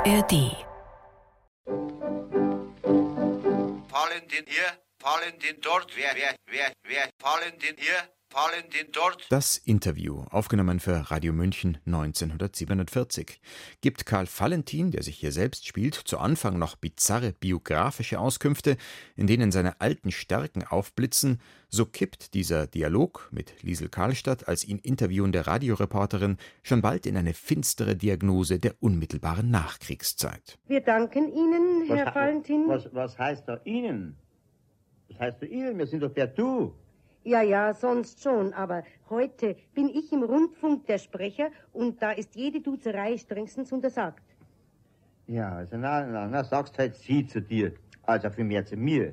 ARD. Valentin hier, Valentin dort, wer, wer, wer, wer, Valentin hier. Das Interview, aufgenommen für Radio München 1947, gibt Karl Valentin, der sich hier selbst spielt, zu Anfang noch bizarre biografische Auskünfte, in denen seine alten Stärken aufblitzen, so kippt dieser Dialog mit Liesel Karlstadt als ihn interviewende Radioreporterin schon bald in eine finstere Diagnose der unmittelbaren Nachkriegszeit. Wir danken Ihnen, Herr was, Valentin. Was, was heißt da Ihnen? Was heißt da Ihnen? Wir sind doch per Du. Ja, ja, sonst schon, aber heute bin ich im Rundfunk der Sprecher und da ist jede Duzerei strengstens untersagt. Ja, also na, na, na, sagst halt Sie zu dir, also für mehr zu mir.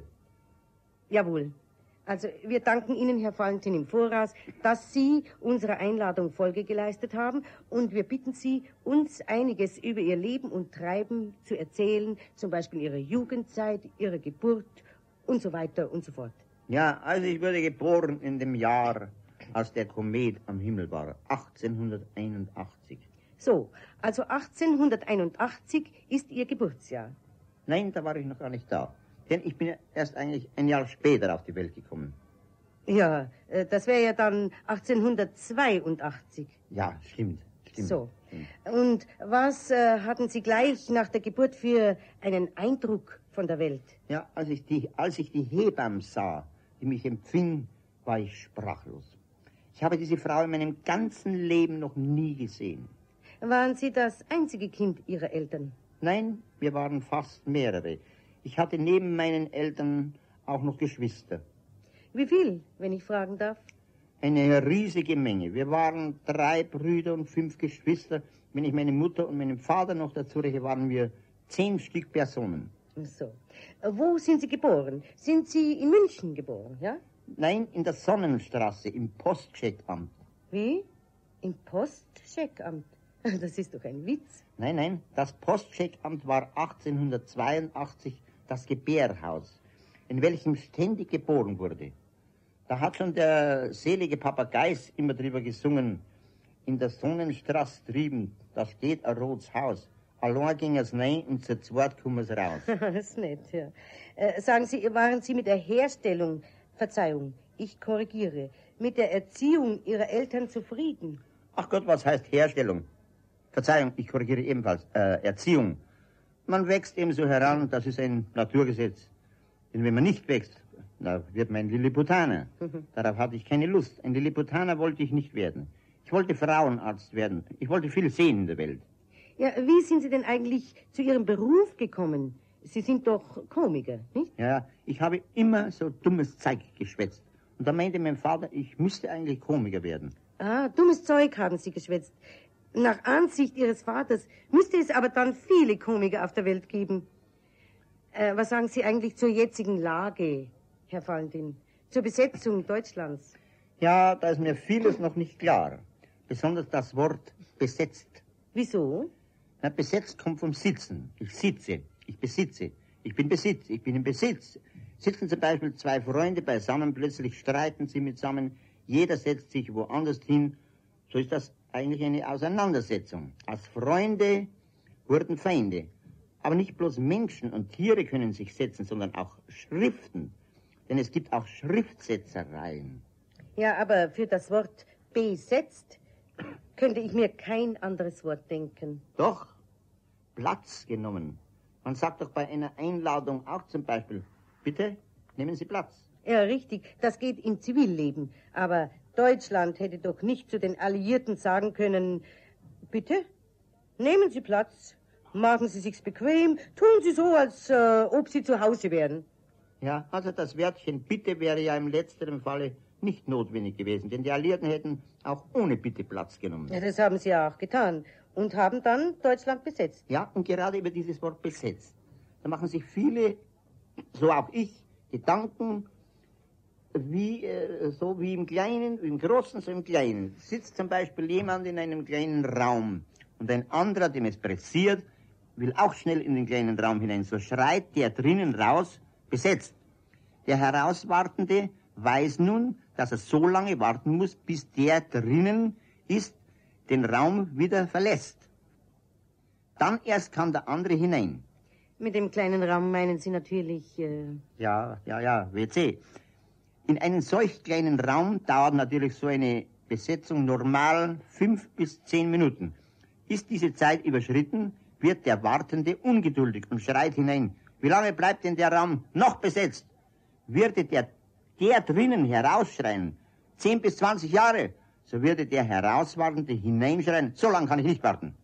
Jawohl. Also wir danken Ihnen, Herr Valentin, im Voraus, dass Sie unserer Einladung Folge geleistet haben und wir bitten Sie, uns einiges über Ihr Leben und Treiben zu erzählen, zum Beispiel Ihre Jugendzeit, Ihre Geburt und so weiter und so fort. Ja, also ich wurde geboren in dem Jahr, als der Komet am Himmel war, 1881. So, also 1881 ist Ihr Geburtsjahr. Nein, da war ich noch gar nicht da. Denn ich bin erst eigentlich ein Jahr später auf die Welt gekommen. Ja, äh, das wäre ja dann 1882. Ja, stimmt. stimmt So. stimmt. Und was äh, hatten Sie gleich nach der Geburt für einen Eindruck von der Welt? Ja, als ich die, als ich die Hebamme sah, die mich empfing, war ich sprachlos. Ich habe diese Frau in meinem ganzen Leben noch nie gesehen. Waren Sie das einzige Kind Ihrer Eltern? Nein, wir waren fast mehrere. Ich hatte neben meinen Eltern auch noch Geschwister. Wie viel, wenn ich fragen darf? Eine riesige Menge. Wir waren drei Brüder und fünf Geschwister. Wenn ich meine Mutter und meinen Vater noch dazu rechne, waren wir zehn Stück Personen. So. Äh, Wo sind Sie geboren? Sind Sie in München geboren, ja? Nein, in der Sonnenstraße, im Postcheckamt. Wie? Im Postcheckamt? Das ist doch ein Witz. Nein, nein, das Postcheckamt war 1882 das Gebärhaus, in welchem ständig geboren wurde. Da hat schon der selige Papageis immer drüber gesungen. In der Sonnenstraße drüben, da steht ein rotes Haus. Allein ging es rein und zu zweit kommen es raus. das ist nett, ja. Äh, sagen Sie, waren Sie mit der Herstellung, Verzeihung, ich korrigiere, mit der Erziehung Ihrer Eltern zufrieden? Ach Gott, was heißt Herstellung? Verzeihung, ich korrigiere ebenfalls. Äh, Erziehung. Man wächst eben so heran, das ist ein Naturgesetz. Denn wenn man nicht wächst, da wird man ein Lilliputaner. Darauf hatte ich keine Lust. Ein Lilliputaner wollte ich nicht werden. Ich wollte Frauenarzt werden. Ich wollte viel sehen in der Welt. Ja, wie sind Sie denn eigentlich zu Ihrem Beruf gekommen? Sie sind doch Komiker, nicht? Ja, ich habe immer so dummes Zeug geschwätzt. Und da meinte mein Vater, ich müsste eigentlich Komiker werden. Ah, dummes Zeug haben Sie geschwätzt. Nach Ansicht Ihres Vaters müsste es aber dann viele Komiker auf der Welt geben. Äh, was sagen Sie eigentlich zur jetzigen Lage, Herr Valentin? Zur Besetzung Deutschlands? Ja, da ist mir vieles noch nicht klar. Besonders das Wort besetzt. Wieso? Na, besetzt kommt vom Sitzen. Ich sitze, ich besitze, ich bin Besitz, ich bin im Besitz. Sitzen zum Beispiel zwei Freunde beisammen, plötzlich streiten sie mitsammen, jeder setzt sich woanders hin. So ist das eigentlich eine Auseinandersetzung. Als Freunde wurden Feinde. Aber nicht bloß Menschen und Tiere können sich setzen, sondern auch Schriften. Denn es gibt auch Schriftsetzereien. Ja, aber für das Wort besetzt könnte ich mir kein anderes Wort denken. Doch, Platz genommen. Man sagt doch bei einer Einladung auch zum Beispiel, bitte, nehmen Sie Platz. Ja, richtig, das geht im Zivilleben. Aber Deutschland hätte doch nicht zu den Alliierten sagen können, bitte, nehmen Sie Platz, machen Sie sich's bequem, tun Sie so, als äh, ob Sie zu Hause wären. Ja, also das Wörtchen bitte wäre ja im letzteren Falle nicht notwendig gewesen, denn die Alliierten hätten auch ohne Bitte Platz genommen. Ja, das haben Sie ja auch getan und haben dann Deutschland besetzt. Ja, und gerade über dieses Wort besetzt. Da machen sich viele, so auch ich, Gedanken, wie, äh, so wie im Kleinen, im Großen, so im Kleinen. Sitzt zum Beispiel jemand in einem kleinen Raum und ein anderer, dem es pressiert, will auch schnell in den kleinen Raum hinein. So schreit der drinnen raus, besetzt. Der Herauswartende weiß nun, dass er so lange warten muss, bis der drinnen ist, den Raum wieder verlässt. Dann erst kann der andere hinein. Mit dem kleinen Raum meinen Sie natürlich. Äh... Ja, ja, ja, WC. In einem solch kleinen Raum dauert natürlich so eine Besetzung normal fünf bis zehn Minuten. Ist diese Zeit überschritten, wird der Wartende ungeduldig und schreit hinein. Wie lange bleibt denn der Raum noch besetzt? Würde der, der drinnen herausschreien, zehn bis zwanzig Jahre, so würde der Herauswartende hineinschreien, so lange kann ich nicht warten.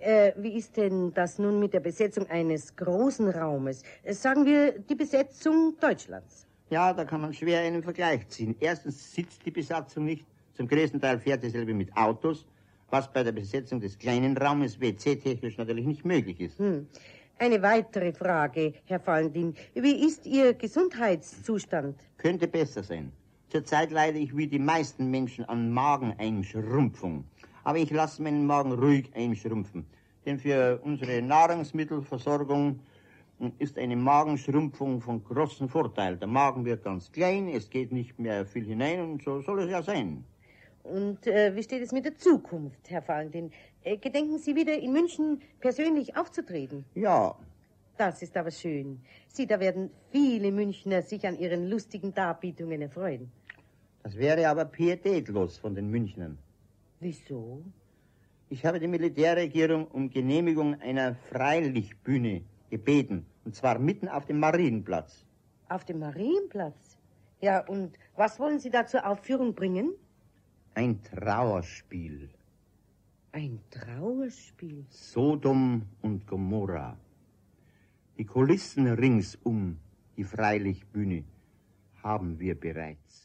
Äh, wie ist denn das nun mit der Besetzung eines großen Raumes? Sagen wir die Besetzung Deutschlands. Ja, da kann man schwer einen Vergleich ziehen. Erstens sitzt die Besatzung nicht. Zum größten Teil fährt dieselbe mit Autos, was bei der Besetzung des kleinen Raumes WC-technisch natürlich nicht möglich ist. Hm. Eine weitere Frage, Herr Valentin. Wie ist Ihr Gesundheitszustand? Könnte besser sein. Zurzeit leide ich wie die meisten Menschen an Mageneinschrumpfung. Aber ich lasse meinen Magen ruhig einschrumpfen. Denn für unsere Nahrungsmittelversorgung ist eine Magenschrumpfung von großem Vorteil. Der Magen wird ganz klein, es geht nicht mehr viel hinein und so soll es ja sein. Und äh, wie steht es mit der Zukunft, Herr Valentin? Äh, gedenken Sie wieder in München persönlich aufzutreten? Ja. Das ist aber schön. Sie, da werden viele Münchner sich an Ihren lustigen Darbietungen erfreuen. Das wäre aber pietätlos von den Münchnern. Wieso? Ich habe die Militärregierung um Genehmigung einer Freilichtbühne gebeten. Und zwar mitten auf dem Marienplatz. Auf dem Marienplatz? Ja, und was wollen Sie da zur Aufführung bringen? Ein Trauerspiel. Ein Trauerspiel? Sodom und Gomorra. Die Kulissen ringsum, die Freilichtbühne, haben wir bereits.